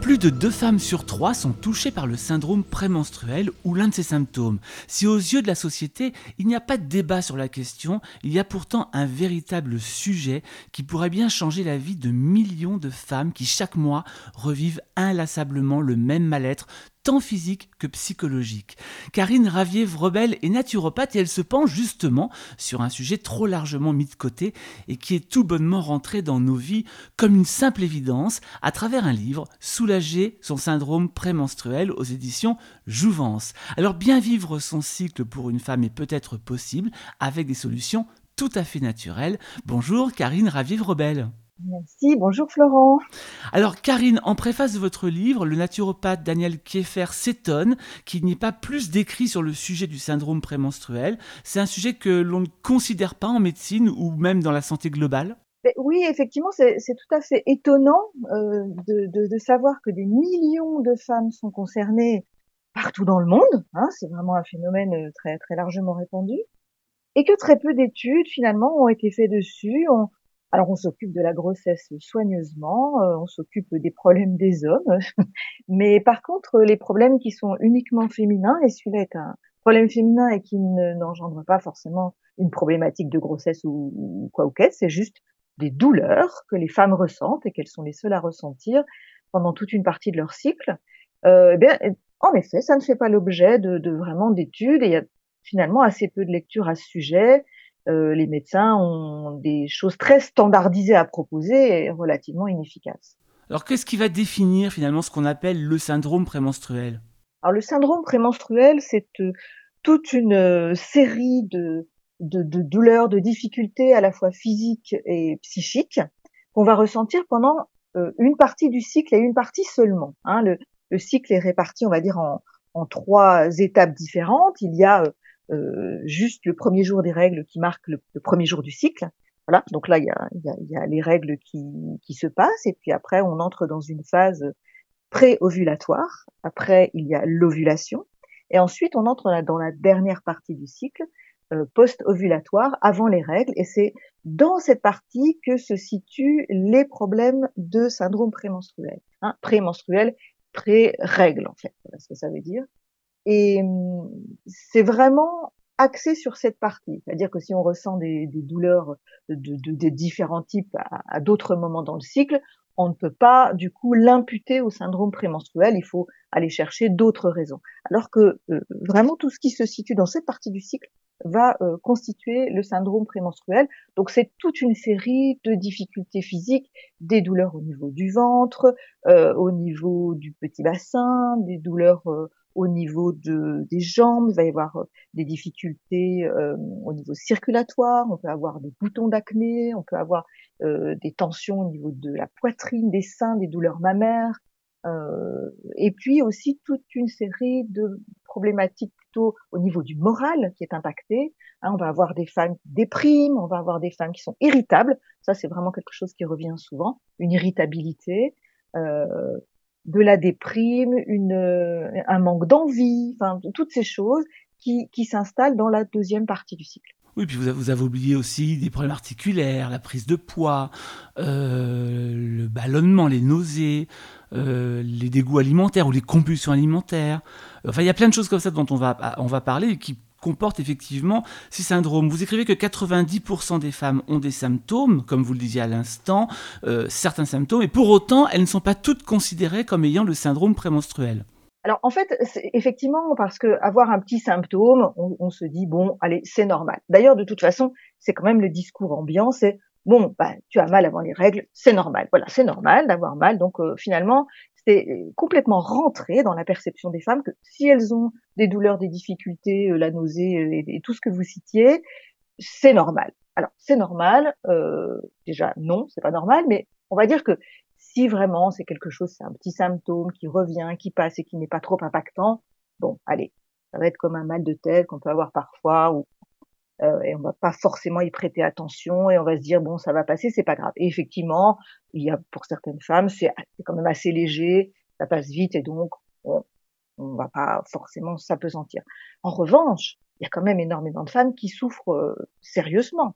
Plus de deux femmes sur trois sont touchées par le syndrome prémenstruel ou l'un de ses symptômes. Si aux yeux de la société, il n'y a pas de débat sur la question, il y a pourtant un véritable sujet qui pourrait bien changer la vie de millions de femmes qui chaque mois revivent inlassablement le même mal-être tant physique que psychologique. Karine Ravier-Vrebel est naturopathe et elle se penche justement sur un sujet trop largement mis de côté et qui est tout bonnement rentré dans nos vies comme une simple évidence à travers un livre, Soulager son syndrome prémenstruel aux éditions Jouvence. Alors bien vivre son cycle pour une femme est peut-être possible avec des solutions tout à fait naturelles. Bonjour Karine Ravier-Vrebel. Merci, bonjour Florent. Alors Karine, en préface de votre livre, le naturopathe Daniel Kieffer s'étonne qu'il n'y ait pas plus d'écrits sur le sujet du syndrome prémenstruel. C'est un sujet que l'on ne considère pas en médecine ou même dans la santé globale? Oui, effectivement, c'est tout à fait étonnant euh, de, savoir que des millions de femmes sont concernées partout dans le monde. Hein, c'est vraiment un phénomène euh, très très largement répandu, et que très peu d'études finalement ont été faites dessus. Alors on s'occupe de la grossesse soigneusement, euh, on s'occupe des problèmes des hommes, mais par contre les problèmes qui sont uniquement féminins, et celui-là est un problème féminin et qui n'engendre pas forcément une problématique de grossesse ou, quoi ou qu'est-ce, c'est juste des douleurs que les femmes ressentent et qu'elles sont les seules à ressentir pendant toute une partie de leur cycle. Euh, eh bien, en effet, ça ne fait pas l'objet de, de vraiment d'études et il y a finalement assez peu de lectures à ce sujet. Euh, les médecins ont des choses très standardisées à proposer et relativement inefficaces. Alors qu'est-ce qui va définir finalement ce qu'on appelle le syndrome prémenstruel? Alors le syndrome prémenstruel, c'est euh, toute une euh, série de, de, douleurs, de difficultés à la fois physiques et psychiques qu'on va ressentir pendant une partie du cycle et une partie seulement. Hein. Le, cycle est réparti, on va dire, en, en trois étapes différentes. Il y a euh, juste le premier jour des règles qui marque le, premier jour du cycle. Voilà, donc là il y a, y, a, y a, les règles qui, qui se passent et puis après on entre dans une phase pré-ovulatoire. Après il y a l'ovulation et ensuite on entre dans la dernière partie du cycle euh, post-ovulatoire avant les règles et c'est dans cette partie que se situent les problèmes de syndrome prémenstruel. Hein, prémenstruel, pré-règle en fait, voilà ce que ça veut dire. Et hum, c'est vraiment axé sur cette partie. C'est-à-dire que si on ressent des, douleurs de, de, de, différents types à, à d'autres moments dans le cycle, on ne peut pas du coup l'imputer au syndrome prémenstruel, il faut aller chercher d'autres raisons. Alors que euh, vraiment tout ce qui se situe dans cette partie du cycle va euh, constituer le syndrome prémenstruel. Donc c'est toute une série de difficultés physiques, des douleurs au niveau du ventre, euh, au niveau du petit bassin, des douleurs au niveau de, des jambes, il va y avoir euh, des difficultés euh, au niveau circulatoire, on peut avoir des boutons d'acné, on peut avoir euh, des tensions au niveau de la poitrine, des seins, des douleurs mammaires, euh, et puis aussi toute une série de problématiques plutôt au niveau du moral qui est impacté. Hein, on va avoir des femmes qui dépriment, on va avoir des femmes qui sont irritables. Ça, c'est vraiment quelque chose qui revient souvent, une irritabilité. Euh, de la déprime, euh, un manque d'envie, enfin toutes ces choses qui, qui s'installent dans la deuxième partie du cycle. Oui, puis vous, vous avez oublié aussi des problèmes articulaires, la prise de poids, euh, le ballonnement, les nausées, euh, les dégoûts alimentaires ou les compulsions alimentaires. Enfin, il y a plein de choses comme ça dont on va, on va parler et qui comporte effectivement ces syndromes. Vous écrivez que 90% des femmes ont des symptômes, comme vous le disiez à l'instant, euh, certains symptômes, et pour autant, elles ne sont pas toutes considérées comme ayant le syndrome prémenstruel. Alors en fait, effectivement, parce que avoir un petit symptôme, on, se dit bon, allez, c'est normal. D'ailleurs, de toute façon, c'est quand même le discours ambiant, c'est bon, bah, tu as mal avant les règles, c'est normal. Voilà, c'est normal d'avoir mal. Donc euh, finalement, c'est complètement rentré dans la perception des femmes que si elles ont des douleurs, des difficultés, euh, la nausée euh, et, tout ce que vous citiez, c'est normal. Alors c'est normal, déjà non, c'est pas normal, mais on va dire que si vraiment c'est quelque chose, c'est un petit symptôme qui revient, qui passe et qui n'est pas trop impactant, bon, allez, ça va être comme un mal de tête qu'on peut avoir parfois ou euh, et on va pas forcément y prêter attention et on va se dire bon ça va passer c'est pas grave. Et effectivement il y a pour certaines femmes c'est quand même assez léger ça passe vite et donc on, on va pas forcément s'apesantir en revanche il y a quand même énormément de femmes qui souffrent euh, sérieusement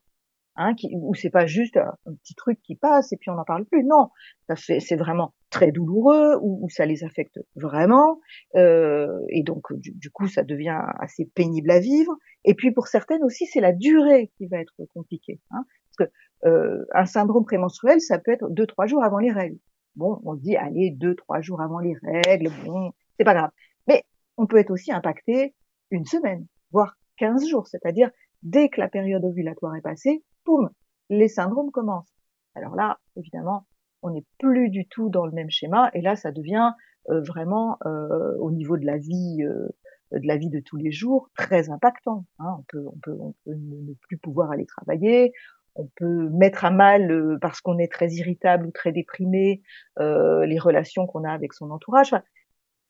hein, qui, où c'est pas juste un, petit truc qui passe et puis on n'en parle plus. Non, ça fait, c'est vraiment très douloureux, où, ça les affecte vraiment, euh, et donc du, coup ça devient assez pénible à vivre. Et puis pour certaines aussi, c'est la durée qui va être compliquée, hein, parce que euh, un syndrome prémenstruel, ça peut être deux trois jours avant les règles. Bon, on dit allez deux trois jours avant les règles, bon, c'est pas grave. Mais on peut être aussi impacté une semaine, voire 15 jours, c'est-à-dire dès que la période ovulatoire est passée, poum, les syndromes commencent. Alors là, évidemment, on n'est plus du tout dans le même schéma, et là, ça devient euh, vraiment euh, au niveau de la vie, euh, de la vie de tous les jours, très impactant. Hein. On, peut, on, peut, on peut ne plus pouvoir aller travailler, on peut mettre à mal parce qu'on est très irritable ou très déprimé les relations qu'on a avec son entourage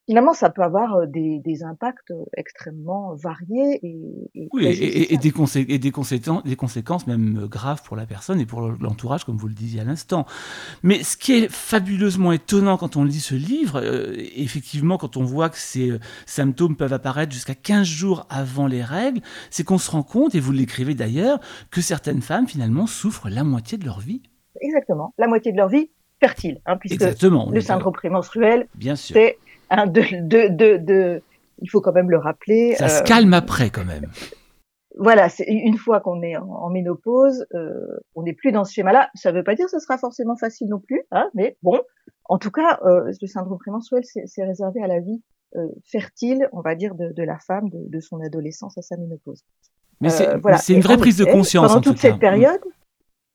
finalement, ça peut avoir des, des impacts extrêmement variés et, et oui, et, et, des et, des, conséquences, des conséquences même graves pour la personne et pour l'entourage, comme vous le disiez à l'instant. Mais ce qui est fabuleusement étonnant quand on lit ce livre, euh, effectivement, quand on voit que ces symptômes peuvent apparaître jusqu'à 15 jours avant les règles, c'est qu'on se rend compte, et vous l'écrivez d'ailleurs, que certaines femmes finalement souffrent la moitié de leur vie. Exactement, la moitié de leur vie fertile, hein, puisque Exactement, le syndrome prémenstruel, c'est Hein, de, de, de, il faut quand même le rappeler. Ça se euh, calme après quand même. Voilà, c'est une fois qu'on est en, ménopause, euh, on n'est plus dans ce schéma-là. Ça ne veut pas dire que ce sera forcément facile non plus, hein, mais bon, en tout cas, euh, le syndrome prémenstruel, c'est réservé à la vie fertile, on va dire, de, de la femme, de, de, son adolescence à sa ménopause. Mais c'est voilà. une vraie prise de conscience. Pendant toute cette période,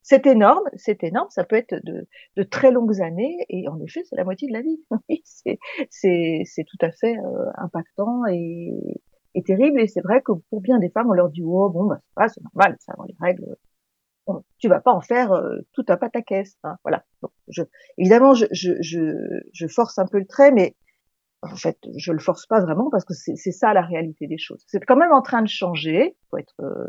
c'est énorme, c'est énorme, ça peut être de, très longues années, et en effet, c'est la moitié de la vie. c'est tout à fait euh, impactant et, terrible, et c'est vrai que pour bien des femmes, on leur dit, oh bon, bah, c'est c'est normal, ça, dans les règles, tu vas pas en faire euh, tout un pataquès. Hein, voilà. je, évidemment, je, je, force un peu le trait, mais en fait, je le force pas vraiment parce que c'est ça la réalité des choses. C'est quand même en train de changer. Faut être, euh,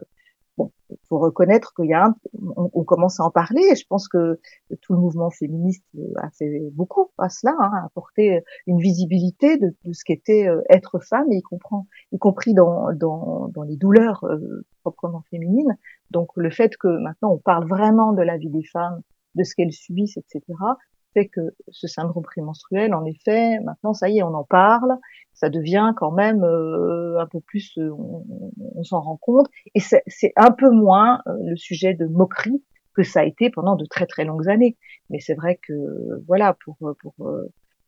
bon, faut reconnaître qu'il y a un, on, commence à en parler. Et je pense que tout le mouvement féministe a fait beaucoup à cela, hein, a apporté une visibilité de, de ce qu'était euh, être femme, et y, comprend, y compris dans, dans, dans les douleurs euh, proprement féminines. Donc le fait que maintenant on parle vraiment de la vie des femmes, de ce qu'elles subissent, etc., fait que ce syndrome prémenstruel, en effet, maintenant ça y est, on en parle, ça devient quand même euh, un peu plus, euh, on, s'en rend compte, et c'est un peu moins euh, le sujet de moquerie que ça a été pendant de très très longues années. Mais c'est vrai que voilà, pour pour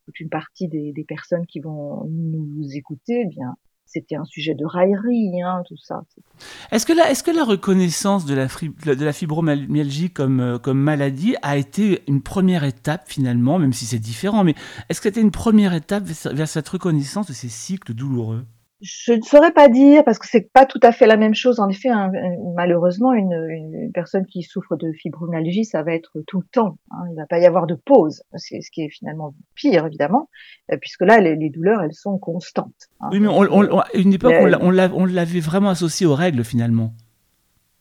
toute une partie des, des personnes qui vont nous écouter, eh bien c'était un sujet de raillerie, hein, tout ça. Est-ce que, la, reconnaissance de la, fibromyalgie euh, comme maladie a été une première étape finalement, même si c'est différent, mais est-ce que c'était une première étape vers cette reconnaissance de ces cycles douloureux? Je ne saurais pas dire parce que c'est pas tout à fait la même chose. En effet, malheureusement, une, une, personne qui souffre de fibromyalgie, ça va être tout le temps. Hein. Il va pas y avoir de pause. C'est ce qui est finalement pire, évidemment, euh, puisque là, les, douleurs, elles sont constantes. Hein. Oui, mais on, à une époque, on l'avait vraiment associé aux règles finalement.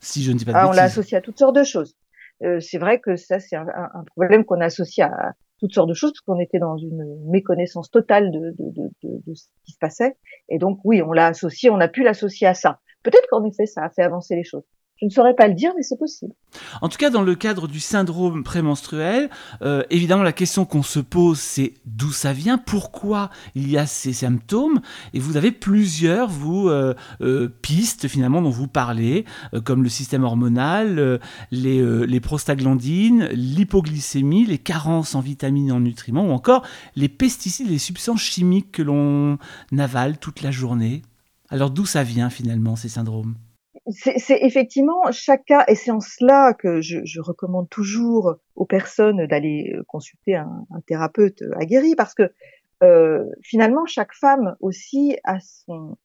Si je ne dis pas de ah, On l'a associé à toutes sortes de choses. Euh, c'est vrai que ça, c'est un, un, problème qu'on associe à, toutes sortes de choses parce qu'on était dans une méconnaissance totale de, de, de, de, ce qui se passait. Et donc oui, on l'a associé, on a pu l'associer à ça. Peut-être qu'en effet, ça a fait avancer les choses. Je ne saurais pas le dire, mais c'est possible. En tout cas, dans le cadre du syndrome prémenstruel, euh, évidemment, la question qu'on se pose, c'est d'où ça vient, pourquoi il y a ces symptômes, et vous avez plusieurs vous euh, euh, pistes finalement dont vous parlez, comme le système hormonal, les, les prostaglandines, l'hypoglycémie, les carences en vitamines et en nutriments, ou encore les pesticides, les substances chimiques que l'on avale toute la journée. Alors d'où ça vient finalement ces syndromes? C'est effectivement chaque cas, et c'est en cela que je, je recommande toujours aux personnes d'aller euh, consulter un, un, thérapeute aguerri, parce que euh, finalement chaque femme aussi a son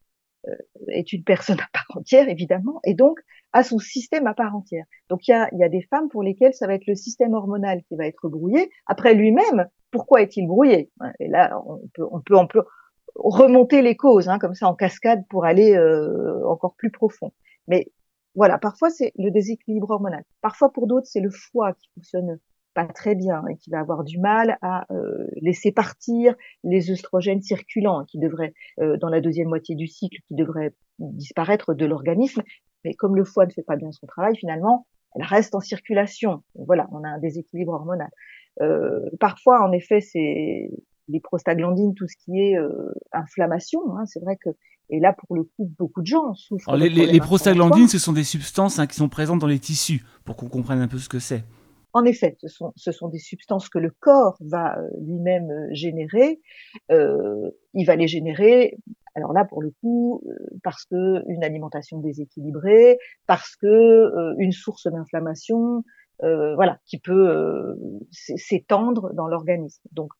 euh, est une personne à part entière évidemment, et donc a son système à part entière. Donc il y a, y a des femmes pour lesquelles ça va être le système hormonal qui va être brouillé. Après lui-même, pourquoi est-il brouillé? Et là on peut on peut on peut remonter les causes, hein, comme ça en cascade pour aller euh, encore plus profond. Mais voilà, parfois c'est le déséquilibre hormonal. Parfois pour d'autres c'est le foie qui fonctionne pas très bien et qui va avoir du mal à euh, laisser partir les œstrogènes circulants qui devraient euh, dans la deuxième moitié du cycle qui devraient disparaître de l'organisme. Mais comme le foie ne fait pas bien son travail, finalement, elle reste en circulation. Voilà, on a un déséquilibre hormonal. Euh, parfois, en effet, c'est les prostaglandines, tout ce qui est euh, inflammation. Hein, c'est vrai que et là, pour le coup, beaucoup de gens souffrent. les, les, prostaglandines, ce sont des substances hein, qui sont présentes dans les tissus, pour qu'on comprenne un peu ce que c'est. En effet, ce sont, ce sont, des substances que le corps va euh, lui-même euh, générer. Euh, il va les générer, alors là, pour le coup, parce que une alimentation déséquilibrée, parce que une source d'inflammation, voilà, qui peut s'étendre dans l'organisme. Donc,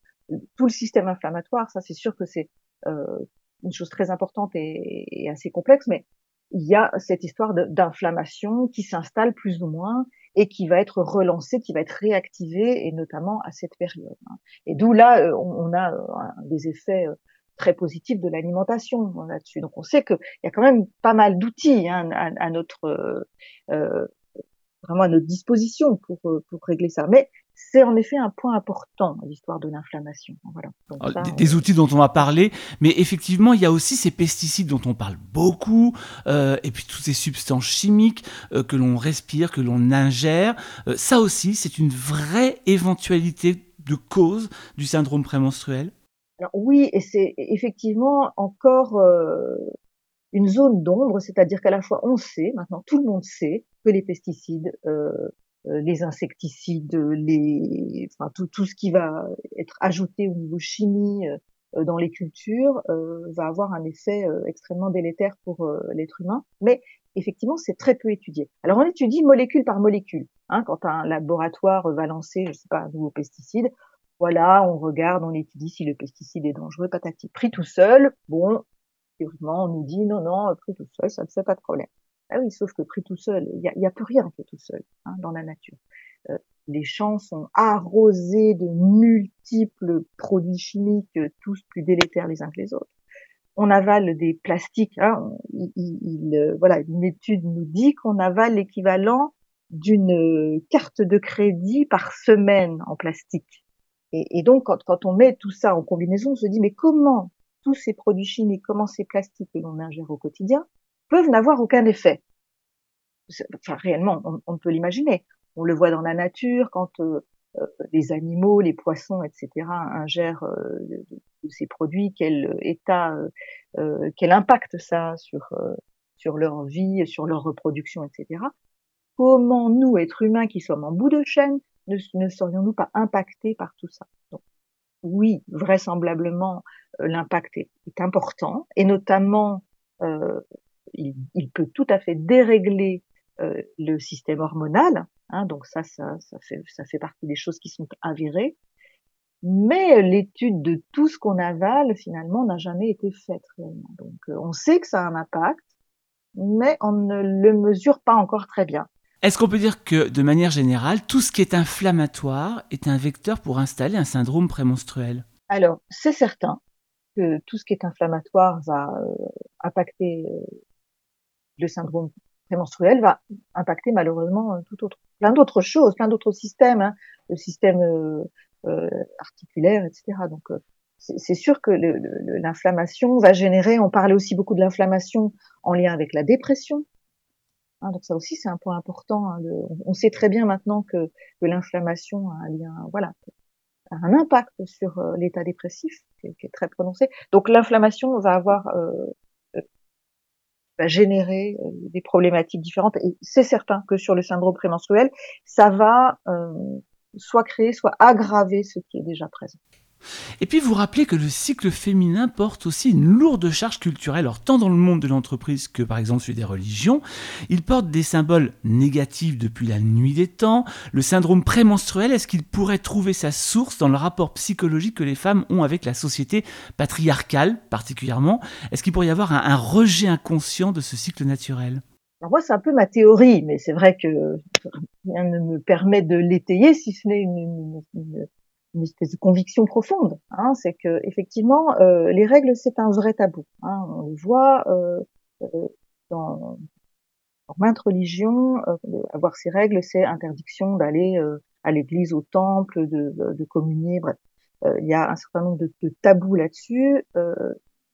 tout le système inflammatoire, ça, c'est sûr que c'est une chose très importante et, assez complexe, mais il y a cette histoire d'inflammation qui s'installe plus ou moins et qui va être relancée, qui va être réactivée, et notamment à cette période. Hein. Et d'où là, euh, on a euh, des effets euh, très positifs de l'alimentation là-dessus. Donc on sait qu'il y a quand même pas mal d'outils hein, à, notre vraiment à notre disposition pour pour régler ça. Mais c'est en effet un point important, l'histoire de l'inflammation. Voilà. Des, outils dont on va parler, mais effectivement, il y a aussi ces pesticides dont on parle beaucoup, euh, et puis toutes ces substances chimiques euh, que l'on respire, que l'on ingère. Euh, ça aussi, c'est une vraie éventualité de cause du syndrome prémenstruel? Alors, oui, et c'est effectivement encore une zone d'ombre, c'est-à-dire qu'à la fois on sait, maintenant tout le monde sait, que les pesticides euh, les insecticides, les, tout, ce qui va être ajouté au niveau chimie euh, dans les cultures euh, va avoir un effet extrêmement délétère pour l'être humain. Mais effectivement, c'est très peu étudié. Alors on étudie molécule par molécule. Hein, quand un laboratoire va lancer, je sais pas, un nouveau pesticide, voilà, on regarde, on étudie si le pesticide est dangereux, patati. Pris tout seul, bon, théoriquement, on nous dit non, non, pris tout seul, ça ne fait pas de problème. Ah oui, sauf que pris tout seul, il n'y a, a, plus rien qui est tout seul hein, dans la nature. Euh, les champs sont arrosés de multiples produits chimiques, tous plus délétères les uns que les autres. On avale des plastiques. Hein, il, euh, voilà, une étude nous dit qu'on avale l'équivalent d'une carte de crédit par semaine en plastique. Et, et donc, quand, quand, on met tout ça en combinaison, on se dit mais comment tous ces produits chimiques, comment ces plastiques que l'on ingère au quotidien peuvent n'avoir aucun effet. Enfin, réellement, on, peut l'imaginer. On le voit dans la nature quand euh, euh, les animaux, les poissons, etc. ingèrent euh, ces produits, quel état, quel impact ça a sur sur leur vie, sur leur reproduction, etc. Comment nous, êtres humains qui sommes en bout de chaîne, ne, ne serions-nous pas impactés par tout ça? Donc, Oui, vraisemblablement, l'impact est, est, important, et notamment il, peut tout à fait dérégler euh, le système hormonal. Hein, donc ça, ça, ça, fait, ça fait partie des choses qui sont avérées. Mais l'étude de tout ce qu'on avale, finalement, n'a jamais été faite réellement. Donc euh, on sait que ça a un impact, mais on ne le mesure pas encore très bien. Est-ce qu'on peut dire que, de manière générale, tout ce qui est inflammatoire est un vecteur pour installer un syndrome prémenstruel? Alors, c'est certain que tout ce qui est inflammatoire va euh, impacter le syndrome prémenstruel va impacter malheureusement euh, tout autre, plein d'autres choses, plein d'autres systèmes, hein, le système euh, euh articulaire, etc. Donc euh, c'est sûr que l'inflammation va générer. On parlait aussi beaucoup de l'inflammation en lien avec la dépression. Hein, donc ça aussi c'est un point important. Hein, on sait très bien maintenant que, l'inflammation a un lien, voilà, a un impact sur l'état dépressif qui qui est, très prononcé. Donc l'inflammation va avoir va générer euh, des problématiques différentes. Et c'est certain que sur le syndrome prémenstruel, ça va euh, soit créer, soit aggraver ce qui est déjà présent. Et puis vous rappelez que le cycle féminin porte aussi une lourde charge culturelle, alors tant dans le monde de l'entreprise que par exemple celui des religions. Il porte des symboles négatifs depuis la nuit des temps. Le syndrome prémenstruel, est-ce qu'il pourrait trouver sa source dans le rapport psychologique que les femmes ont avec la société patriarcale particulièrement? Est-ce qu'il pourrait y avoir un, rejet inconscient de ce cycle naturel? Alors moi, c'est un peu ma théorie, mais c'est vrai que rien ne me permet de l'étayer, si ce n'est une, une espèce de conviction profonde, hein, c'est que effectivement euh, les règles c'est un vrai tabou. Hein, on le voit euh, euh dans, dans maintes religions, euh, avoir ces règles c'est interdiction d'aller euh, à l'église, au temple, de, de communier. Bref, il y a un certain nombre de, de tabous là-dessus.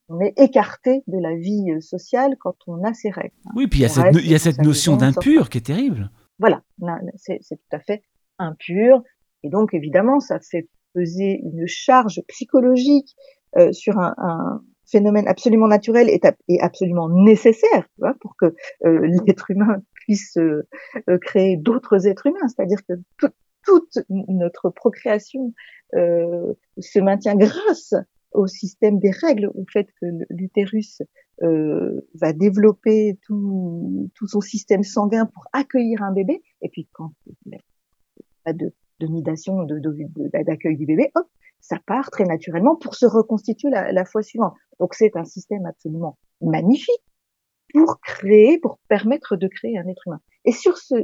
on est écarté de la vie sociale quand on a ces règles. Hein. Oui, puis il y a cette, il y a cette notion d'impur qui est terrible. Voilà, c'est tout à fait impur. Et donc, évidemment, ça fait peser une charge psychologique euh, sur un, un, phénomène absolument naturel et, absolument nécessaire pour que euh, l'être humain puisse euh, créer d'autres êtres humains. C'est-à-dire que toute notre procréation se maintient grâce au système des règles, au fait que l'utérus euh, va développer tout, tout, son système sanguin pour accueillir un bébé, et puis quand il n'y a pas de, de nidation, d'accueil du bébé, hop, ça part très naturellement pour se reconstituer la, fois suivante. Donc c'est un système absolument magnifique pour créer, pour permettre de créer un être humain. Et sur ce,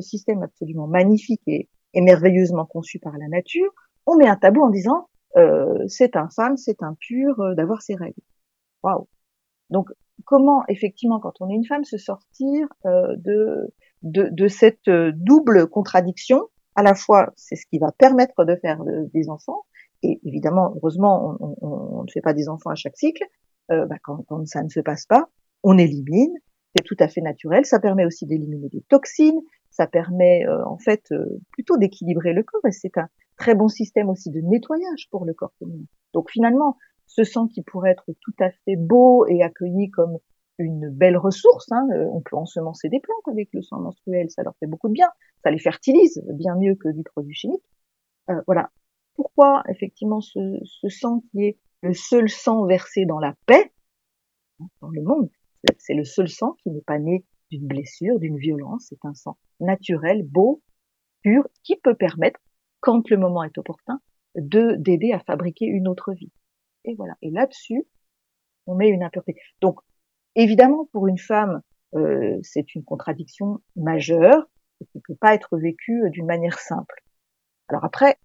système absolument magnifique et, merveilleusement conçu par la nature, on met un tabou en disant euh, c'est infâme, c'est impur euh, d'avoir ces règles. Waouh. Donc comment effectivement quand on est une femme se sortir euh, de, de, de cette double contradiction à la fois c'est ce qui va permettre de faire des enfants. Et évidemment heureusement on, ne fait pas des enfants à chaque cycle. Euh, bah, quand, quand, ça ne se passe pas on élimine. C'est tout à fait naturel. Ça permet aussi d'éliminer des toxines. Ça permet euh, en fait euh, plutôt d'équilibrer le corps. Et c'est un très bon système aussi de nettoyage pour le corps féminin. Donc finalement, ce sang qui pourrait être tout à fait beau et accueilli comme une belle ressource, hein, euh, on peut ensemencer des plantes avec le sang menstruel, ça leur fait beaucoup de bien, ça les fertilise bien mieux que du produit chimique. Euh, voilà. Pourquoi effectivement ce, ce sang qui est le seul sang versé dans la paix hein, dans le monde, c'est le seul sang qui n'est pas né d'une blessure, d'une violence, c'est un sang naturel, beau, pur, qui peut permettre quand le moment est opportun, de d'aider à fabriquer une autre vie. Et voilà. Et là-dessus, on met une impureté. Donc, évidemment, pour une femme, euh, c'est une contradiction majeure qui ne peut pas être vécue d'une manière simple. Alors après,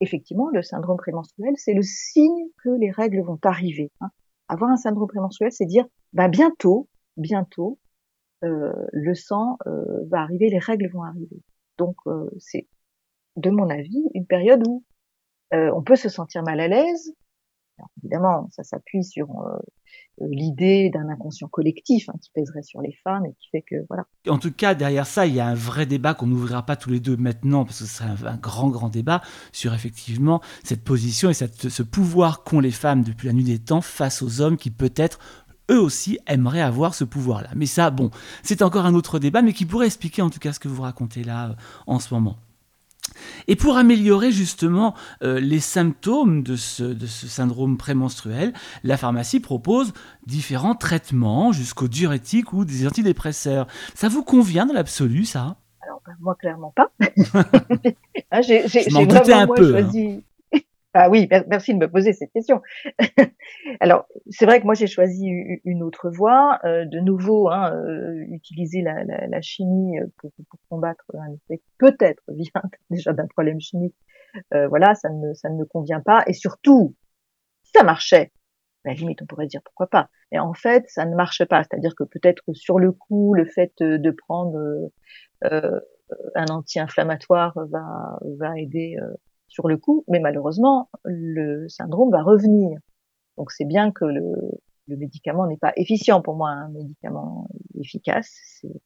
effectivement, le syndrome prémenstruel, c'est le signe que les règles vont arriver. Hein. Avoir un syndrome prémenstruel, c'est dire, bah bientôt, bientôt, euh, le sang euh, va arriver, les règles vont arriver. Donc euh, c'est de mon avis, une période où euh, on peut se sentir mal à l'aise. Évidemment, ça s'appuie sur euh, l'idée d'un inconscient collectif hein, qui pèserait sur les femmes et qui fait que voilà. En tout cas, derrière ça, il y a un vrai débat qu'on n'ouvrira pas tous les deux maintenant parce que ce serait un, grand, grand débat sur effectivement cette position et ce pouvoir qu'ont les femmes depuis la nuit des temps face aux hommes qui peut-être eux aussi aimeraient avoir ce pouvoir-là. Mais ça, bon, c'est encore un autre débat, mais qui pourrait expliquer en tout cas ce que vous racontez là euh, en ce moment. Et pour améliorer justement euh, les symptômes de ce, de ce syndrome prémenstruel, la pharmacie propose différents traitements jusqu'aux diurétiques ou des antidépresseurs. Ça vous convient dans l'absolu, ça? Alors, ben, moi, clairement pas. Ah, j'ai vraiment un peu, hein. Ah oui, merci de me poser cette question. Alors, c'est vrai que moi j'ai choisi une autre voie. Euh, de nouveau, hein, euh, utiliser la, chimie euh, pour, combattre un effet peut-être vient déjà d'un problème chimique. Voilà, ça ne, ça ne me convient pas. Et surtout, ça marchait. À la limite, on pourrait dire pourquoi pas. Mais en fait, ça ne marche pas. C'est-à-dire que peut-être sur le coup, le fait de prendre un anti-inflammatoire va, va aider sur le coup, mais malheureusement, le syndrome va revenir. Donc c'est bien que le, le médicament n'est pas efficient pour moi, un médicament efficace, c'est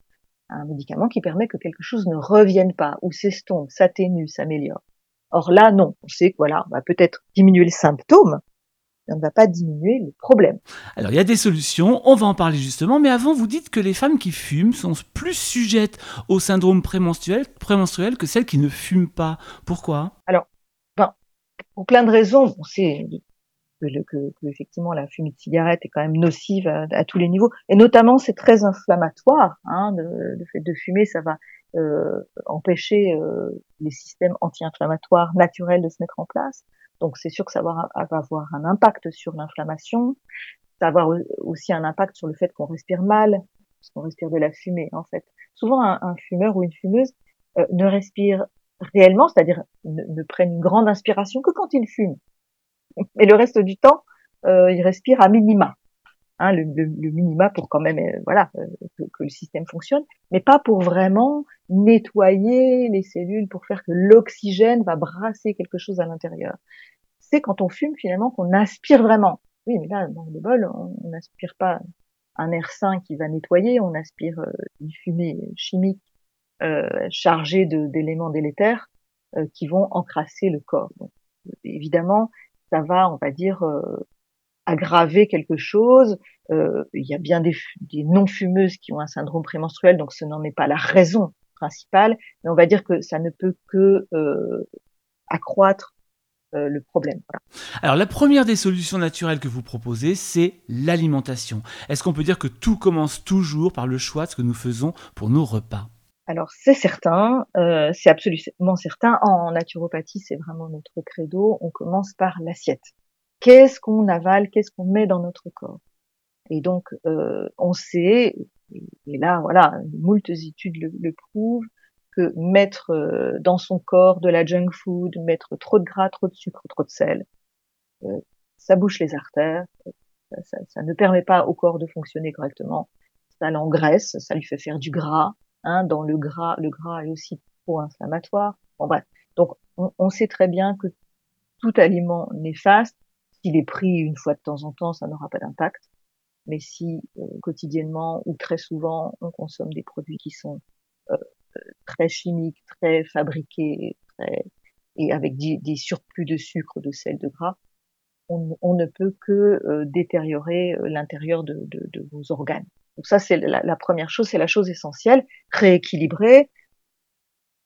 un médicament qui permet que quelque chose ne revienne pas, ou s'estompe, s'atténue, s'améliore. Or là, non, on sait que voilà, on va peut-être diminuer les symptômes, mais on ne va pas diminuer le problème. Alors il y a des solutions, on va en parler justement, mais avant vous dites que les femmes qui fument sont plus sujettes au syndrome prémenstruel, prémenstruel que celles qui ne fument pas. Pourquoi? Alors pour plein de raisons. On sait que, que, que, effectivement la fumée de cigarette est quand même nocive à, tous les niveaux, et notamment c'est très inflammatoire. Hein, le fait de fumer, ça va euh, empêcher euh, les systèmes anti-inflammatoires naturels de se mettre en place. Donc c'est sûr que ça va, va avoir un impact sur l'inflammation. Ça va avoir aussi un impact sur le fait qu'on respire mal, parce qu'on respire de la fumée en fait. Souvent un, un fumeur ou une fumeuse euh, ne respire réellement, c'est-à-dire ne, ne, prennent une grande inspiration que quand ils fument. Et le reste du temps, euh, ils respirent à minima. Hein, le, minima pour quand même euh, voilà euh, que, que, le système fonctionne, mais pas pour vraiment nettoyer les cellules, pour faire que l'oxygène va brasser quelque chose à l'intérieur. C'est quand on fume finalement qu'on inspire vraiment. Oui, mais là, dans le bol, on n'aspire pas un air sain qui va nettoyer, on aspire euh, une fumée chimique chargés d'éléments délétères qui vont encrasser le corps. Évidemment, ça va, on va dire, aggraver quelque chose. il y a bien des, non-fumeuses qui ont un syndrome prémenstruel, donc ce n'en est pas la raison principale, mais on va dire que ça ne peut que accroître euh, le problème. Alors la première des solutions naturelles que vous proposez, c'est l'alimentation. Est-ce qu'on peut dire que tout commence toujours par le choix de ce que nous faisons pour nos repas? Alors c'est certain, euh, c'est absolument certain. En naturopathie, c'est vraiment notre credo. On commence par l'assiette. Qu'est-ce qu'on avale Qu'est-ce qu'on met dans notre corps? Et donc, euh, on sait, et là, voilà, moult études le, prouvent, que mettre euh, dans son corps de la junk food, mettre trop de gras, trop de sucre, trop de sel, euh, ça bouche les artères, ça, ça, ne permet pas au corps de fonctionner correctement, ça l'engraisse, ça lui fait faire du gras. Hein, dans le gras, le gras est aussi pro-inflammatoire. Bon bref, donc on, on, sait très bien que tout aliment néfaste, s'il est pris une fois de temps en temps, ça n'aura pas d'impact. Mais si euh, quotidiennement ou très souvent on consomme des produits qui sont euh, très chimiques, très fabriqués, très, et avec des, surplus de sucre, de sel, de gras, on, on ne peut que euh, détériorer euh, l'intérieur de, de, de, vos organes. Donc ça, c'est la, première chose, c'est la chose essentielle. Rééquilibrer,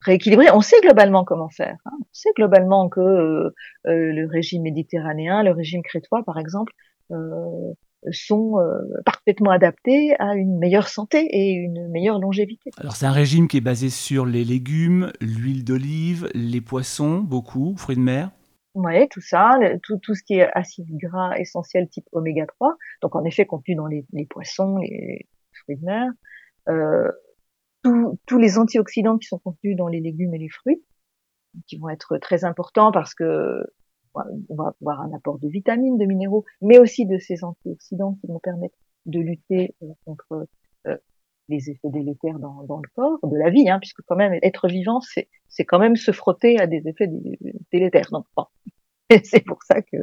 rééquilibrer. On sait globalement comment faire. Hein. On sait globalement que euh, le régime méditerranéen, le régime crétois, par exemple, euh, sont euh, parfaitement adaptés à une meilleure santé et une meilleure longévité. Alors c'est un régime qui est basé sur les légumes, l'huile d'olive, les poissons, beaucoup, fruits de mer. Oui, tout ça, tout, tout ce qui est acide gras essentiel type oméga 3, donc en effet contenu dans les, les poissons, les fruits de mer, euh, tous les antioxydants qui sont contenus dans les légumes et les fruits, qui vont être très importants parce que on va avoir un apport de vitamines, de minéraux, mais aussi de ces antioxydants qui vont permettre de lutter euh, contre euh, les effets délétères dans, dans, le corps, de la vie, hein, puisque quand même être vivant, c'est c'est quand même se frotter à des effets délétères. Donc bon. c'est pour ça que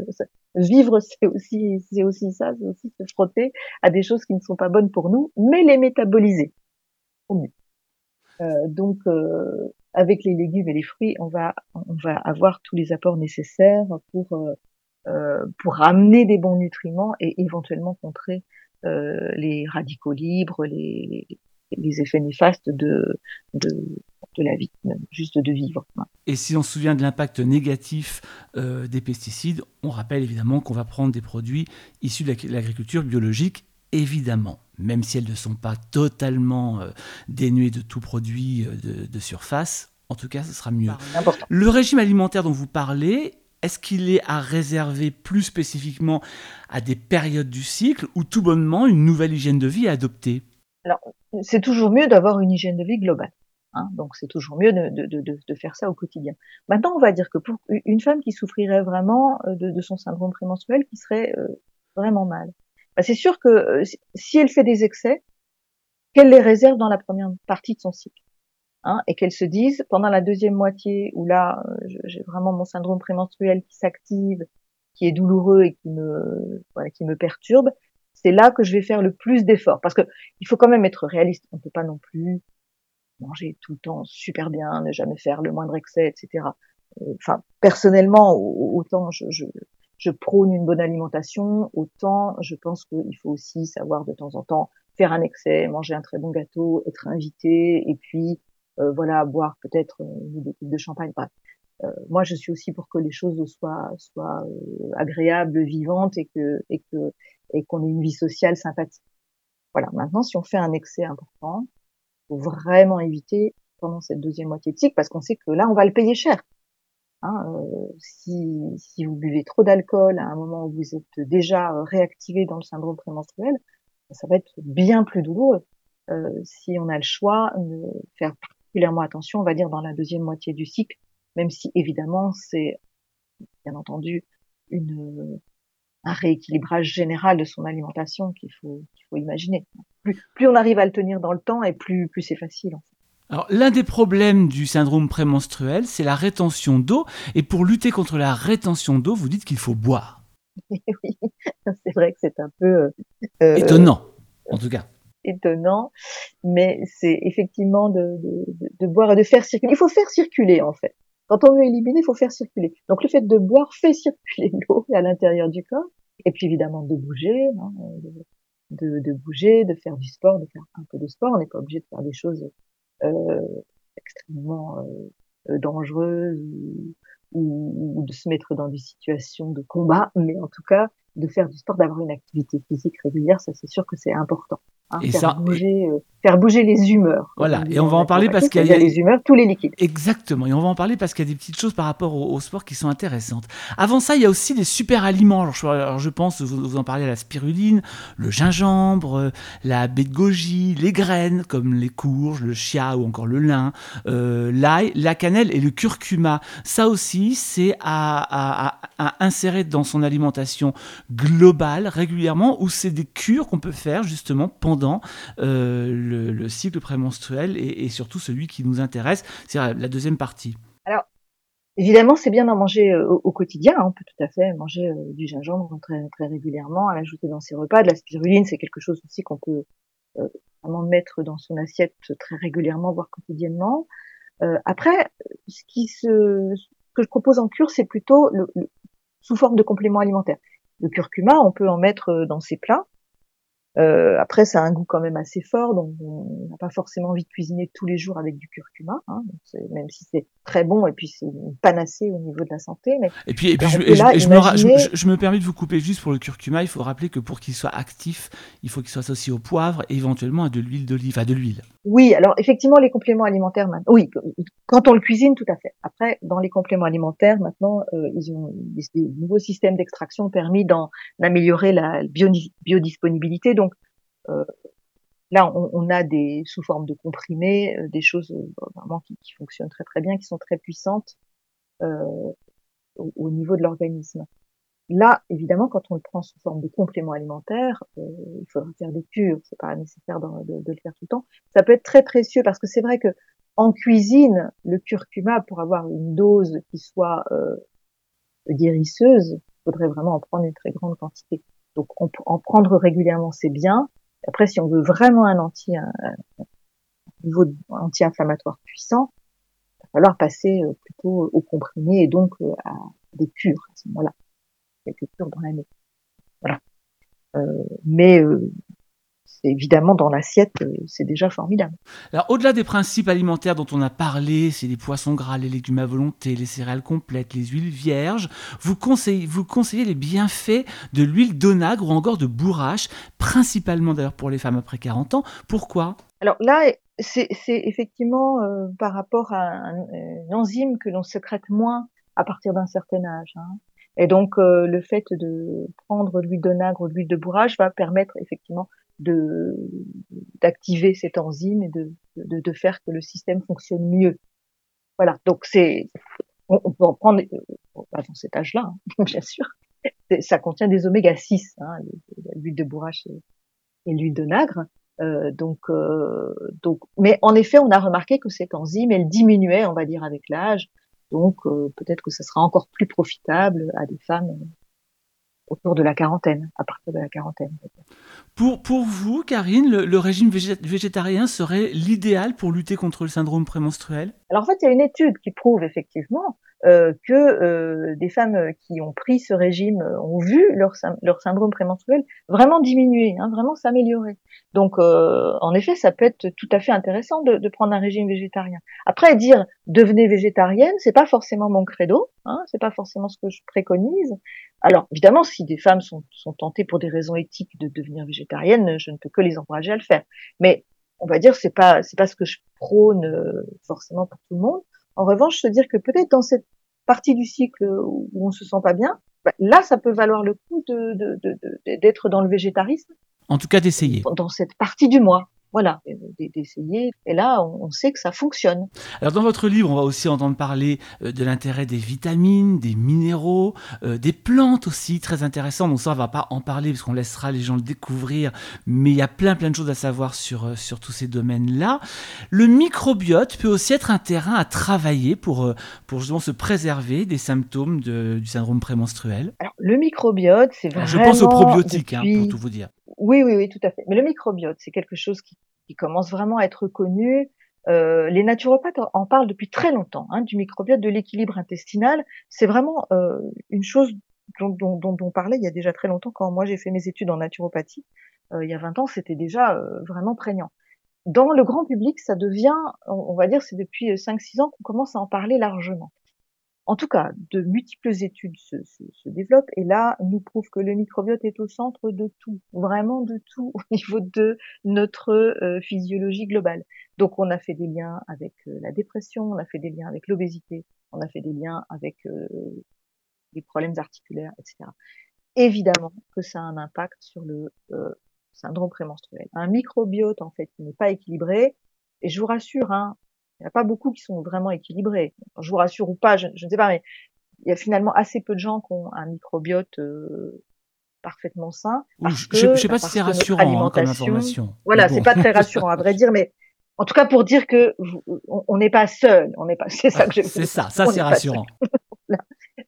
vivre, c'est aussi c'est aussi ça, c'est aussi se frotter à des choses qui ne sont pas bonnes pour nous, mais les métaboliser. Euh, donc euh, avec les légumes et les fruits, on va, on va avoir tous les apports nécessaires pour, euh, euh, pour ramener des bons nutriments et éventuellement contrer les radicaux libres, les, les effets néfastes de, de, de, la vie, juste de vivre. Et si on se souvient de l'impact négatif euh, des pesticides, on rappelle évidemment qu'on va prendre des produits issus de l'agriculture biologique, évidemment même si elles ne sont pas totalement euh, dénuées de tout produit euh, de, de, surface. En tout cas, ce sera mieux. Le régime alimentaire dont vous parlez, est-ce qu'il est à réserver plus spécifiquement à des périodes du cycle ou tout bonnement une nouvelle hygiène de vie à adopter? Alors, c'est toujours mieux d'avoir une hygiène de vie globale. Hein, donc, c'est toujours mieux de, faire ça au quotidien. Maintenant, on va dire que pour une femme qui souffrirait vraiment euh, de, son syndrome prémenstruel, qui serait vraiment mal, bah, c'est sûr que euh, si elle fait des excès, qu'elle les réserve dans la première partie de son cycle. Hein, et qu'elle se dise pendant la deuxième moitié où là euh, j'ai vraiment mon syndrome prémenstruel qui s'active, qui est douloureux et qui me voilà, qui me perturbe, c'est là que je vais faire le plus d'efforts parce que il faut quand même être réaliste. On peut pas non plus manger tout le temps super bien, ne jamais faire le moindre excès, etc. Euh, enfin, personnellement, autant je, je, je prône une bonne alimentation, autant je pense qu'il faut aussi savoir de temps en temps faire un excès, manger un très bon gâteau, être invité, et puis voilà, boire peut-être une des de champagne. Bref. Euh, moi, je suis aussi pour que les choses soient, soient euh, agréables, vivantes, et que et que et qu'on ait une vie sociale sympathique. Voilà. Maintenant, si on fait un excès important, faut vraiment éviter pendant cette deuxième moitié de cycle, parce qu'on sait que là, on va le payer cher. Hein, euh, si, si, vous buvez trop d'alcool à un moment où vous êtes déjà euh, réactivé dans le syndrome prémenstruel, ça va être bien plus douloureux. Euh, si on a le choix de faire particulièrement attention, on va dire dans la deuxième moitié du cycle, même si évidemment c'est bien entendu une, un rééquilibrage général de son alimentation qu'il faut, qu'il faut imaginer. Plus, plus, on arrive à le tenir dans le temps et plus, plus c'est facile. En fait. Alors, l'un des problèmes du syndrome prémenstruel, c'est la rétention d'eau. Et pour lutter contre la rétention d'eau, vous dites qu'il faut boire. oui, c'est vrai que c'est un peu... Euh, Étonnant, en tout cas. Étonnant, mais c'est effectivement de, de, de, boire et de faire circuler. Il faut faire circuler en fait. Quand on veut éliminer, il faut faire circuler. Donc le fait de boire fait circuler l'eau à l'intérieur du corps, et puis évidemment de bouger, hein, de, de, bouger, de faire du sport, de faire un peu de sport. On n'est pas obligé de faire des choses euh, extrêmement euh, dangereuses ou, ou, de se mettre dans des situations de combat, mais en tout cas de faire du sport, d'avoir une activité physique régulière, ça c'est sûr que c'est important. Hein, et faire, ça, bouger, euh, faire bouger les humeurs. Voilà, et on va en parler parce qu'il y a les humeurs, tous les liquides. Exactement, et on va en parler parce qu'il y a des petites choses par rapport au, sport qui sont intéressantes. Avant ça, il y a aussi des super aliments. Alors, je, alors, je pense, vous, vous, en parlez, la spiruline, le gingembre, euh, la baie de goji, les graines comme les courges, le chia ou encore le lin, euh, l'ail, la cannelle et le curcuma. Ça aussi, c'est à, à, à, insérer dans son alimentation globale régulièrement ou c'est des cures qu'on peut faire justement pendant euh, le, cycle prémenstruel et, et, surtout celui qui nous intéresse, c'est la deuxième partie. Alors, évidemment, c'est bien d'en manger euh, au, quotidien. Hein. On peut tout à fait manger euh, du gingembre très, régulièrement, l'ajouter dans ses repas. De la spiruline, c'est quelque chose aussi qu'on peut vraiment mettre dans son assiette très régulièrement, voire quotidiennement. après, ce que je propose en cure, c'est plutôt sous forme de complément alimentaire. Le curcuma, on peut en mettre dans ses plats. Euh, après, ça a un goût quand même assez fort, donc on n'a pas forcément envie de cuisiner tous les jours avec du curcuma, hein, même si c'est très bon et puis c'est une panacée au niveau de la santé. Mais et puis, et puis je, je, me, je, me, permets de vous couper juste pour le curcuma. Il faut rappeler que pour qu'il soit actif, il faut qu'il soit associé au poivre et éventuellement à de l'huile d'olive, à de l'huile. Oui, alors effectivement, les compléments alimentaires, oui, quand on le cuisine, tout à fait. Après, dans les compléments alimentaires, maintenant, euh, ils ont des, nouveaux systèmes d'extraction permis d'améliorer la biodisponibilité. Donc, là, on, on, a des sous forme de comprimés, euh, des choses euh, vraiment qui, qui, fonctionnent très très bien, qui sont très puissantes au, au, niveau de l'organisme. Là, évidemment, quand on le prend sous forme de complément alimentaire, euh, il faudra faire des cures. C'est pas nécessaire de, de, de, le faire tout le temps. Ça peut être très précieux parce que c'est vrai que en cuisine, le curcuma, pour avoir une dose qui soit euh, guérisseuse, il faudrait vraiment en prendre une très grande quantité. Donc, en prendre régulièrement, c'est bien. Après, si on veut vraiment un anti, un, niveau anti-inflammatoire puissant, il va falloir passer euh, plutôt au comprimé et donc euh, à des cures à ce moment-là quelques cures dans l'année. Voilà. Euh, mais euh, évidemment dans l'assiette, euh, c'est déjà formidable. Alors au-delà des principes alimentaires dont on a parlé, c'est les poissons gras, les légumes à volonté, les céréales complètes, les huiles vierges, vous conseillez, vous conseillez les bienfaits de l'huile d'onagre ou encore de bourrache, principalement d'ailleurs pour les femmes après 40 ans. Pourquoi? Alors là, c'est effectivement par rapport à un, une enzyme que l'on sécrète moins à partir d'un certain âge. Hein. Et donc, euh, le fait de prendre l'huile de nagre ou l'huile de bourrage va permettre effectivement de d'activer cette enzyme et de, de, de, faire que le système fonctionne mieux. Voilà. Donc, c'est on, peut en prendre euh, dans cet âge-là, hein, bien sûr. Ça contient des oméga 6, hein, l'huile de bourrage et, et l'huile de nagre. Euh, donc, euh, donc, mais en effet, on a remarqué que cette enzyme, elle diminuait, on va dire, avec l'âge. Donc euh, peut-être que ce sera encore plus profitable à des femmes euh, autour de la quarantaine, à partir de la quarantaine. Pour, pour vous, Karine, le, régime végétarien serait l'idéal pour lutter contre le syndrome prémenstruel? Alors en fait, il y a une étude qui prouve effectivement euh, que euh, des femmes qui ont pris ce régime euh, ont vu leur, leur syndrome prémenstruel vraiment diminuer, hein, vraiment s'améliorer. Donc, euh, en effet, ça peut être tout à fait intéressant de, de, prendre un régime végétarien. Après, dire devenez végétarienne, c'est pas forcément mon credo, hein, c'est pas forcément ce que je préconise. Alors, évidemment, si des femmes sont, sont tentées pour des raisons éthiques de devenir végétariennes, je ne peux que les encourager à le faire. Mais on va dire c'est pas c'est pas ce que je prône forcément pour tout le monde. En revanche, se dire que peut-être dans cette partie du cycle où on se sent pas bien, bah, là, ça peut valoir le coup de, d'être dans le végétarisme. En tout cas, d'essayer. Dans cette partie du mois voilà, d'essayer. Et là, on sait que ça fonctionne. Alors dans votre livre, on va aussi entendre parler euh, de l'intérêt des vitamines, des minéraux, euh, des plantes aussi, très intéressant. Donc ça, on va pas en parler parce qu'on laissera les gens le découvrir. Mais il y a plein plein de choses à savoir sur, euh, sur tous ces domaines-là. Le microbiote peut aussi être un terrain à travailler pour, pour justement se préserver des symptômes de, du syndrome prémenstruel. Alors le microbiote, c'est vraiment... je pense aux probiotiques, hein, pour tout vous dire Oui, oui, oui, tout à fait. Mais le microbiote, c'est quelque chose qui, commence vraiment à être connu. Euh, les naturopathes en parlent depuis très longtemps, hein, du microbiote, de l'équilibre intestinal. C'est vraiment euh, une chose dont, on parlait il y a déjà très longtemps quand moi j'ai fait mes études en naturopathie. Euh, il y a 20 ans, c'était déjà vraiment prégnant. Dans le grand public, ça devient, on, va dire, c'est depuis 5-6 ans qu'on commence à en parler largement. En tout cas, de multiples études se, développent et là nous prouvent que le microbiote est au centre de tout, vraiment de tout au niveau de notre euh, physiologie globale. Donc on a fait des liens avec euh, la dépression, on a fait des liens avec l'obésité, on a fait des liens avec euh, les problèmes articulaires, etc. Évidemment que ça a un impact sur le syndrome prémenstruel. Un microbiote en fait qui n'est pas équilibré, et je vous rassure, hein, il n'y a pas beaucoup qui sont vraiment équilibrés. Je vous rassure ou pas, je, ne sais pas, mais il y a finalement assez peu de gens qui ont un microbiote euh, parfaitement sain. je ne sais pas si c'est rassurant hein, comme information. Voilà, c'est pas très rassurant à vrai dire, mais en tout cas pour dire que on n'est pas seul, on n'est pas. C'est ça que je. C'est ça, ça c'est rassurant.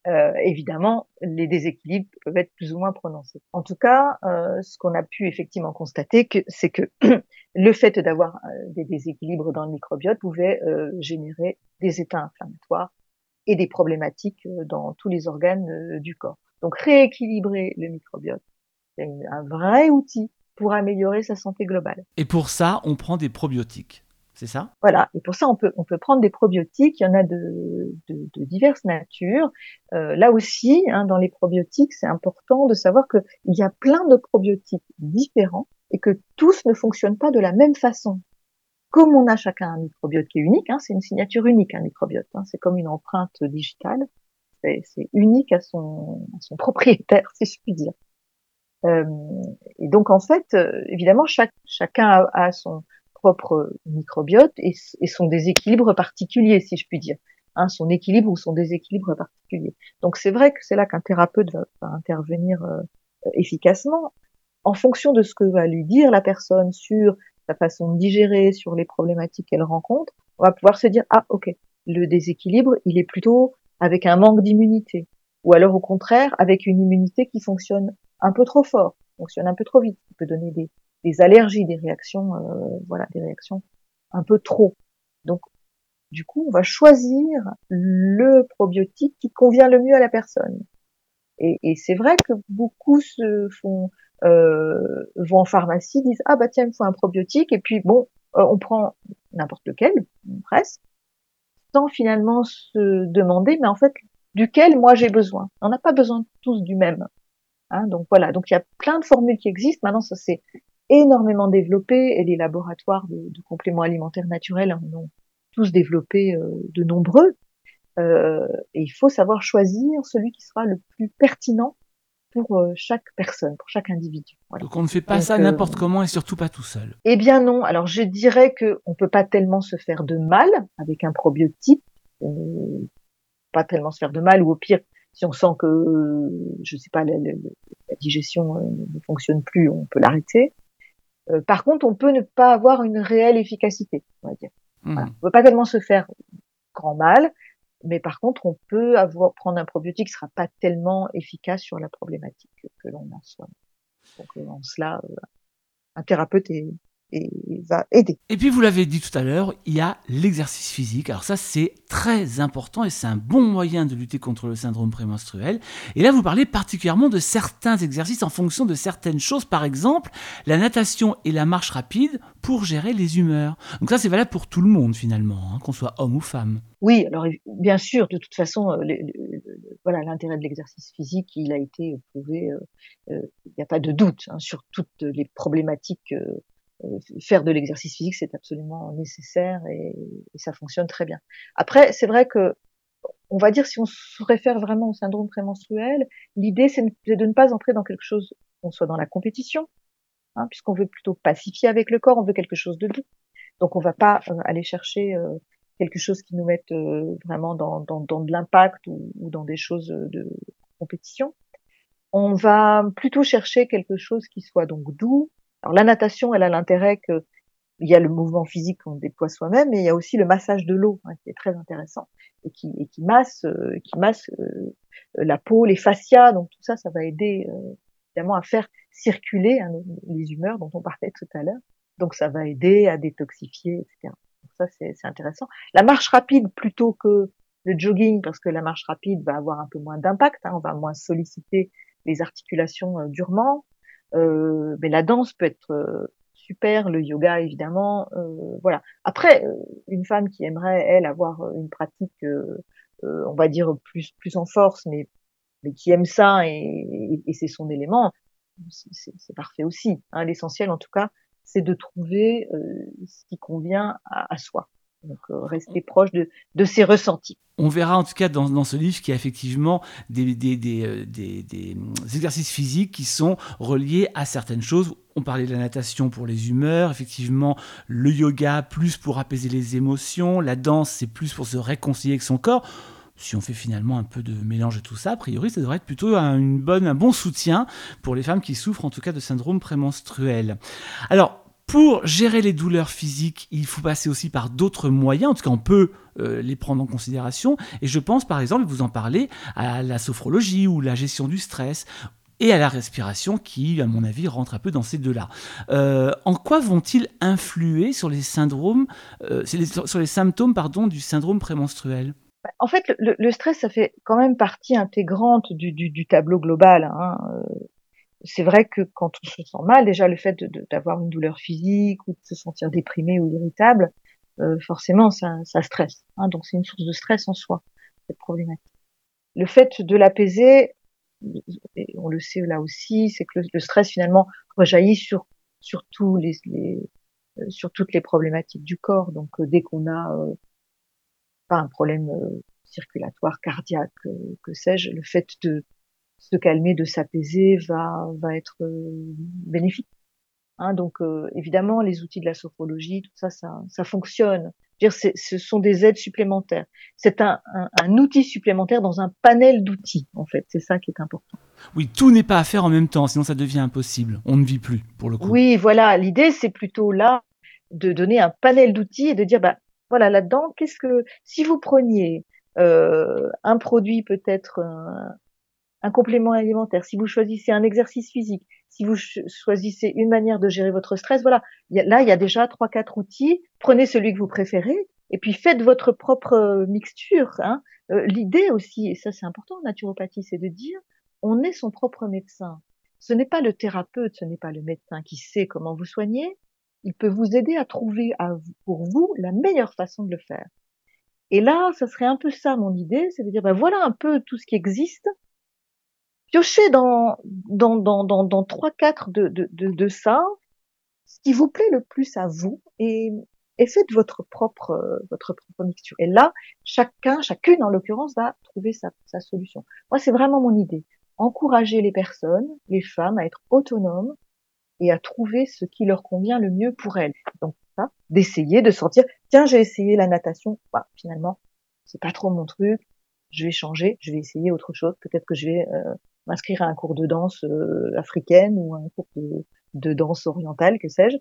euh, évidemment, les déséquilibres peuvent être plus ou moins prononcés. En tout cas, euh, ce qu'on a pu effectivement constater, c'est que le fait d'avoir euh, des déséquilibres dans le microbiote pouvait euh, générer des états inflammatoires et des problématiques euh, dans tous les organes du corps. Donc rééquilibrer le microbiote, c'est un vrai outil pour améliorer sa santé globale. Et pour ça, on prend des probiotiques c'est ça? Voilà. Et pour ça, on peut on peut prendre des probiotiques. Il y en a de, de, de diverses natures. Euh, là aussi, hein, dans les probiotiques, c'est important de savoir qu'il y a plein de probiotiques différents et que tous ne fonctionnent pas de la même façon. Comme on a chacun un microbiote qui est unique, hein, c'est une signature unique un microbiote. Hein, c'est comme une empreinte digitale. C'est unique à son, à son propriétaire, si je puis dire. Euh, et donc en fait, euh, évidemment, chaque, chacun a, a son, propre microbiote et, son déséquilibre particulier, si je puis dire. Hein, son équilibre ou son déséquilibre particulier. Donc c'est vrai que c'est là qu'un thérapeute va, intervenir euh, efficacement en fonction de ce que va lui dire la personne sur sa façon de digérer, sur les problématiques qu'elle rencontre. On va pouvoir se dire ah ok le déséquilibre il est plutôt avec un manque d'immunité ou alors au contraire avec une immunité qui fonctionne un peu trop fort, fonctionne un peu trop vite, qui peut donner des, des allergies, des réactions, euh, voilà, des réactions un peu trop. Donc, du coup, on va choisir le probiotique qui convient le mieux à la personne. Et, et c'est vrai que beaucoup se font euh, vont en pharmacie, disent ah bah tiens me faut un probiotique et puis bon euh, on prend n'importe lequel presque sans finalement se demander mais en fait duquel moi j'ai besoin. On n'a pas besoin tous du même. Hein, donc voilà, donc il y a plein de formules qui existent. Maintenant, ça c'est énormément développé et les laboratoires de, de compléments alimentaires naturels en ont tous développé euh, de nombreux. Euh, et il faut savoir choisir celui qui sera le plus pertinent pour euh, chaque personne, pour chaque individu. Voilà. Donc on ne fait pas ça n'importe comment et surtout pas tout seul. Eh bien non. Alors je dirais que on peut pas tellement se faire de mal avec un probiotique, pas tellement se faire de mal ou au pire si on sent que je sais pas la, la, la digestion ne fonctionne plus, on peut l'arrêter. Euh, par contre, on peut ne pas avoir une réelle efficacité, on va dire. Mmh. Voilà. On peut pas tellement se faire grand mal, mais par contre, on peut avoir prendre un probiotique qui sera pas tellement efficace sur la problématique que l'on a soi. Donc euh, en cela, euh, un thérapeute est, et va aider. Et puis vous l'avez dit tout à l'heure, il y a l'exercice physique. Alors ça c'est très important et c'est un bon moyen de lutter contre le syndrome prémenstruel. Et là vous parlez particulièrement de certains exercices en fonction de certaines choses. Par exemple, la natation et la marche rapide pour gérer les humeurs. Donc ça c'est valable pour tout le monde finalement, hein, qu'on soit homme ou femme. Oui, alors bien sûr, de toute façon, euh, voilà l'intérêt de l'exercice physique, il a été prouvé. Euh, euh, il n'y a pas de doute hein, sur toutes les problématiques euh, faire de l'exercice physique, c'est absolument nécessaire et, et, ça fonctionne très bien. Après, c'est vrai que, on va dire, si on se réfère vraiment au syndrome prémenstruel, l'idée, c'est de ne pas entrer dans quelque chose, qu'on soit dans la compétition, hein, puisqu'on veut plutôt pacifier avec le corps, on veut quelque chose de doux. Donc, on va pas euh, aller chercher euh, quelque chose qui nous mette euh, vraiment dans, dans, dans de l'impact ou, ou, dans des choses de compétition. On va plutôt chercher quelque chose qui soit donc doux, alors la natation, elle a l'intérêt que il y a le mouvement physique qu'on déploie soi-même, mais il y a aussi le massage de l'eau hein, qui est très intéressant et qui, et qui masse, euh, qui masse euh, la peau, les fascias, donc tout ça, ça va aider euh, évidemment à faire circuler hein, les humeurs dont on parlait tout à l'heure. Donc ça va aider à détoxifier, etc. Donc ça c'est intéressant. La marche rapide plutôt que le jogging, parce que la marche rapide va avoir un peu moins d'impact, hein, on va moins solliciter les articulations euh, durement. Euh, mais la danse peut être euh, super, le yoga évidemment, euh, voilà. Après, euh, une femme qui aimerait elle avoir une pratique, on va dire plus plus en force, mais mais qui aime ça et, et, c'est son élément, c'est parfait aussi. Hein. L'essentiel en tout cas, c'est de trouver ce qui convient à, à soi. Donc rester proche de, ses ressentis. On verra en tout cas dans, ce livre qu'il y a effectivement des, des, des, exercices physiques qui sont reliés à certaines choses. On parlait de la natation pour les humeurs, effectivement le yoga plus pour apaiser les émotions, la danse c'est plus pour se réconcilier avec son corps si on fait finalement un peu de mélange de tout ça, a priori, ça devrait être plutôt un, un bon soutien pour les femmes qui souffrent en tout cas de syndrome prémenstruel. Alors, pour gérer les douleurs physiques, il faut passer aussi par d'autres moyens. En tout cas, on peut euh, les prendre en considération. Et je pense, par exemple, vous en parlez, à la sophrologie ou la gestion du stress et à la respiration qui, à mon avis, rentre un peu dans ces deux-là. Euh, en quoi vont-ils influer sur les euh, symptômes du syndrome prémenstruel? En fait, le, stress, ça fait quand même partie intégrante du, du, tableau global. Hein c'est vrai que quand on se sent mal, déjà le fait d'avoir une douleur physique ou de se sentir déprimé ou irritable, euh, forcément ça, ça stresse. Hein, donc c'est une source de stress en soi cette problématique. Le fait de l'apaiser, on le sait là aussi, c'est que le, stress finalement rejaillit sur sur les, les euh, sur toutes les problématiques du corps. Donc euh, dès qu'on a pas un problème circulatoire, cardiaque, que sais-je, le fait de se calmer, de s'apaiser va, va être euh, bénéfique. Hein, donc euh, évidemment, les outils de la sophrologie, tout ça, ça, ça fonctionne. Dire, ce sont des aides supplémentaires. C'est un, un, un, outil supplémentaire dans un panel d'outils, en fait. C'est ça qui est important. Oui, tout n'est pas à faire en même temps, sinon ça devient impossible. On ne vit plus, pour le coup. Oui, voilà. L'idée, c'est plutôt là de donner un panel d'outils et de dire, bah voilà, là-dedans, qu'est-ce que si vous preniez euh, un produit peut-être un complément alimentaire, si vous choisissez un exercice physique, si vous choisissez une manière de gérer votre stress, voilà, là il y a déjà trois quatre outils. Prenez celui que vous préférez et puis faites votre propre euh, mixture. Hein. Euh, l'idée aussi, et ça c'est important en naturopathie, c'est de dire on est son propre médecin. Ce n'est pas le thérapeute, ce n'est pas le médecin qui sait comment vous soigner. Il peut vous aider à trouver pour vous la meilleure façon de le faire. Et là, ça serait un peu ça mon idée, c'est de dire ben voilà un peu tout ce qui existe piochez dans dans dans dans, dans trois quatre de, de, de, de ça ce qui vous plaît le plus à vous et, et faites votre propre votre propre mixture. Et là, chacun, chacune en l'occurrence, va trouver sa, sa solution. Moi, c'est vraiment mon idée. Encourager les personnes, les femmes, à être autonomes et à trouver ce qui leur convient le mieux pour elles. Donc ça, d'essayer de sortir. Tiens, j'ai essayé la natation. Bah, finalement, c'est pas trop mon truc. Je vais changer. Je vais essayer autre chose. Peut-être que je vais euh, m'inscrire à un cours de danse euh, africaine ou un cours de, danse orientale, que sais-je.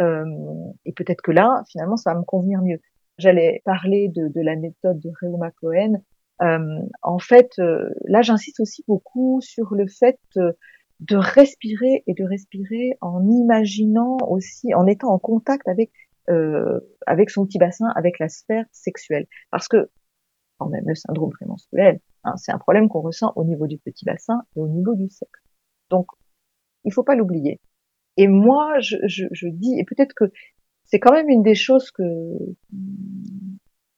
Euh, et peut-être que là, finalement, ça va me convenir mieux. J'allais parler de, de, la méthode de Reuma Cohen. Euh, en fait, là, j'insiste aussi beaucoup sur le fait de respirer et de respirer en imaginant aussi, en étant en contact avec avec son petit bassin, avec la sphère sexuelle. Parce que quand même le syndrome prémenstruel, Hein, c'est un problème qu'on ressent au niveau du petit bassin et au niveau du sexe. Donc, il faut pas l'oublier. Et moi, je, je, je dis, et peut-être que c'est quand même une des choses que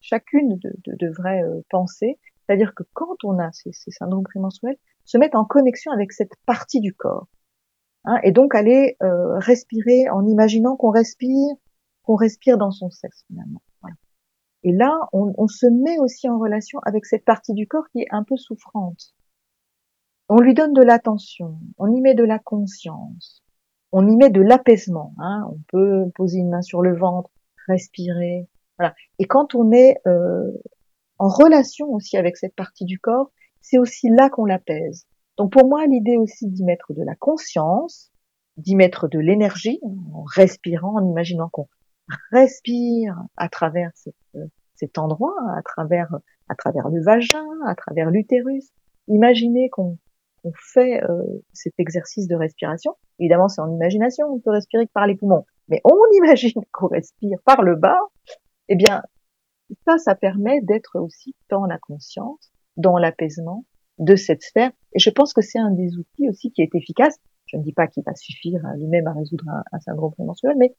chacune de, de, devrait euh, penser, c'est-à-dire que quand on a ces, ces, syndromes prémenstruels, se mettre en connexion avec cette partie du corps, hein, et donc aller euh, respirer en imaginant qu'on respire, qu'on respire dans son sexe finalement. Et là, on, on, se met aussi en relation avec cette partie du corps qui est un peu souffrante. On lui donne de l'attention, on y met de la conscience, on y met de l'apaisement. Hein. On peut poser une main sur le ventre, respirer. Voilà. Et quand on est euh, en relation aussi avec cette partie du corps, c'est aussi là qu'on l'apaise. Donc pour moi, l'idée aussi d'y mettre de la conscience, d'y mettre de l'énergie, en respirant, en imaginant qu'on respire à travers cet endroit, à travers, à travers le vagin, à travers l'utérus. Imaginez qu'on on fait euh, cet exercice de respiration. Évidemment, c'est en imagination, on peut respirer que par les poumons, mais on imagine qu'on respire par le bas. Eh bien, ça, ça permet d'être aussi dans la conscience, dans l'apaisement de cette sphère. Et je pense que c'est un des outils aussi qui est efficace. Je ne dis pas qu'il va suffire lui-même à résoudre un, un syndrome prémenstruel, mais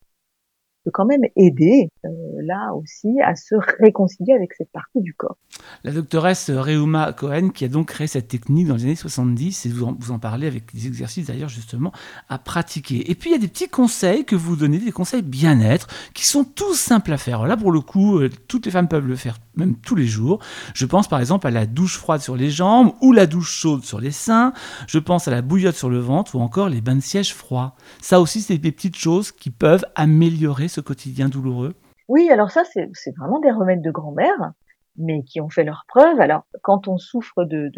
peut quand même aider euh, là aussi à se réconcilier avec cette partie du corps. La doctoresse Reuma Cohen qui a donc créé cette technique dans les années 70 et vous en, vous en parlez avec des exercices d'ailleurs justement à pratiquer. Et puis il y a des petits conseils que vous donnez, des conseils bien-être qui sont tous simples à faire. Là pour le coup, euh, toutes les femmes peuvent le faire même tous les jours. Je pense par exemple à la douche froide sur les jambes ou la douche chaude sur les seins. Je pense à la bouillotte sur le ventre ou encore les bains de siège froids. Ça aussi c'est des petites choses qui peuvent améliorer ce quotidien douloureux? Oui, alors ça, c'est vraiment des remèdes de grand-mère, mais qui ont fait leur preuve. Alors, quand on souffre de,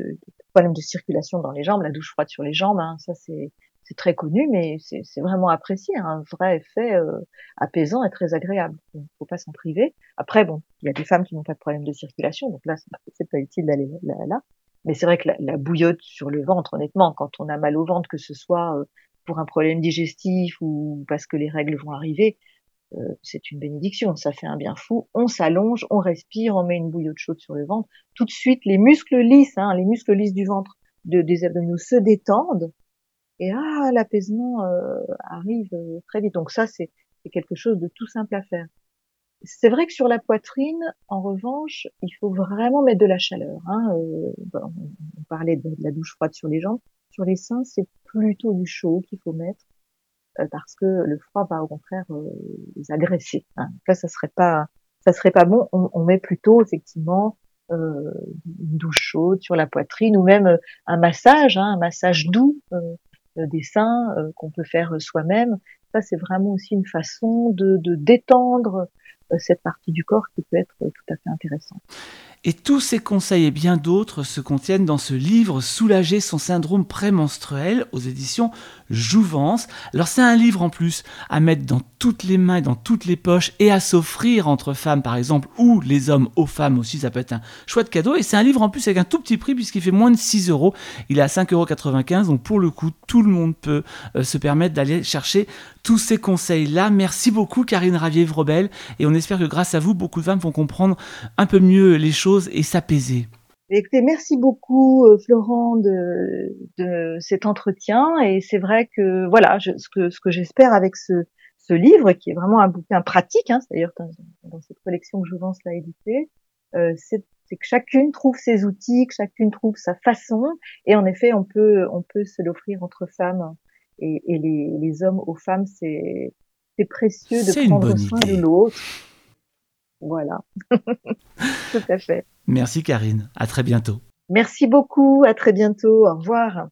problèmes de circulation dans les jambes, la douche froide sur les jambes, hein, ça c'est très connu, mais c'est vraiment apprécié, hein, un vrai effet euh, apaisant et très agréable. Il ne faut pas s'en priver. Après, bon, il y a des femmes qui n'ont pas de problème de circulation, donc là, c'est pas utile d'aller là, Mais c'est vrai que la, bouillotte sur le ventre, honnêtement, quand on a mal au ventre, que ce soit euh, pour un problème digestif ou parce que les règles vont arriver, c'est une bénédiction, ça fait un bien fou. On s'allonge, on respire, on met une bouillotte chaude sur le ventre. Tout de suite, les muscles lisses, hein, les muscles lisses du ventre de, des abdominaux se détendent. Et ah, l'apaisement euh, arrive euh, très vite. Donc ça, c'est quelque chose de tout simple à faire. C'est vrai que sur la poitrine, en revanche, il faut vraiment mettre de la chaleur. Hein. on parlait de la douche froide sur les jambes. Sur les seins, c'est plutôt du chaud qu'il faut mettre. Euh, parce que le froid va au contraire euh, les agresser. Hein. Là, ça serait pas, ça serait pas bon. On, on met plutôt effectivement euh, une douche chaude sur la poitrine ou même un massage, hein, un massage doux des seins qu'on peut faire soi-même. Ça, c'est vraiment aussi une façon de, de détendre cette partie du corps qui peut être tout à fait intéressante. Et tous ces conseils et bien d'autres se contiennent dans ce livre Soulager son syndrome prémenstruel aux éditions Jouvence. Alors c'est un livre en plus à mettre dans toutes les mains, dans toutes les poches et à s'offrir entre femmes par exemple ou les hommes aux femmes aussi, ça peut être un chouette cadeau. Et c'est un livre en plus avec un tout petit prix puisqu'il fait moins de 6 euros. Il est à 5,95 euros donc pour le coup tout le monde peut euh, se permettre d'aller chercher tous ces conseils-là. Merci beaucoup Karine Ravier-Vrobel et on espère que grâce à vous beaucoup de femmes vont comprendre un peu mieux les choses et s'apaiser. Écoutez, merci beaucoup euh, Florent de, de cet entretien. Et c'est vrai que voilà ce que ce que j'espère avec ce, ce livre qui est vraiment un bouquin pratique, hein, c'est-à-dire dans, cette collection que Jouvence l'a édité, euh, c'est que chacune trouve ses outils, que chacune trouve sa façon. Et en effet on peut on peut se l'offrir entre femmes et, et les, les hommes aux femmes c'est c'est précieux de prendre soin de l'autre voilà. Tout à fait. Merci Karine. À très bientôt. Merci beaucoup. À très bientôt. Au revoir.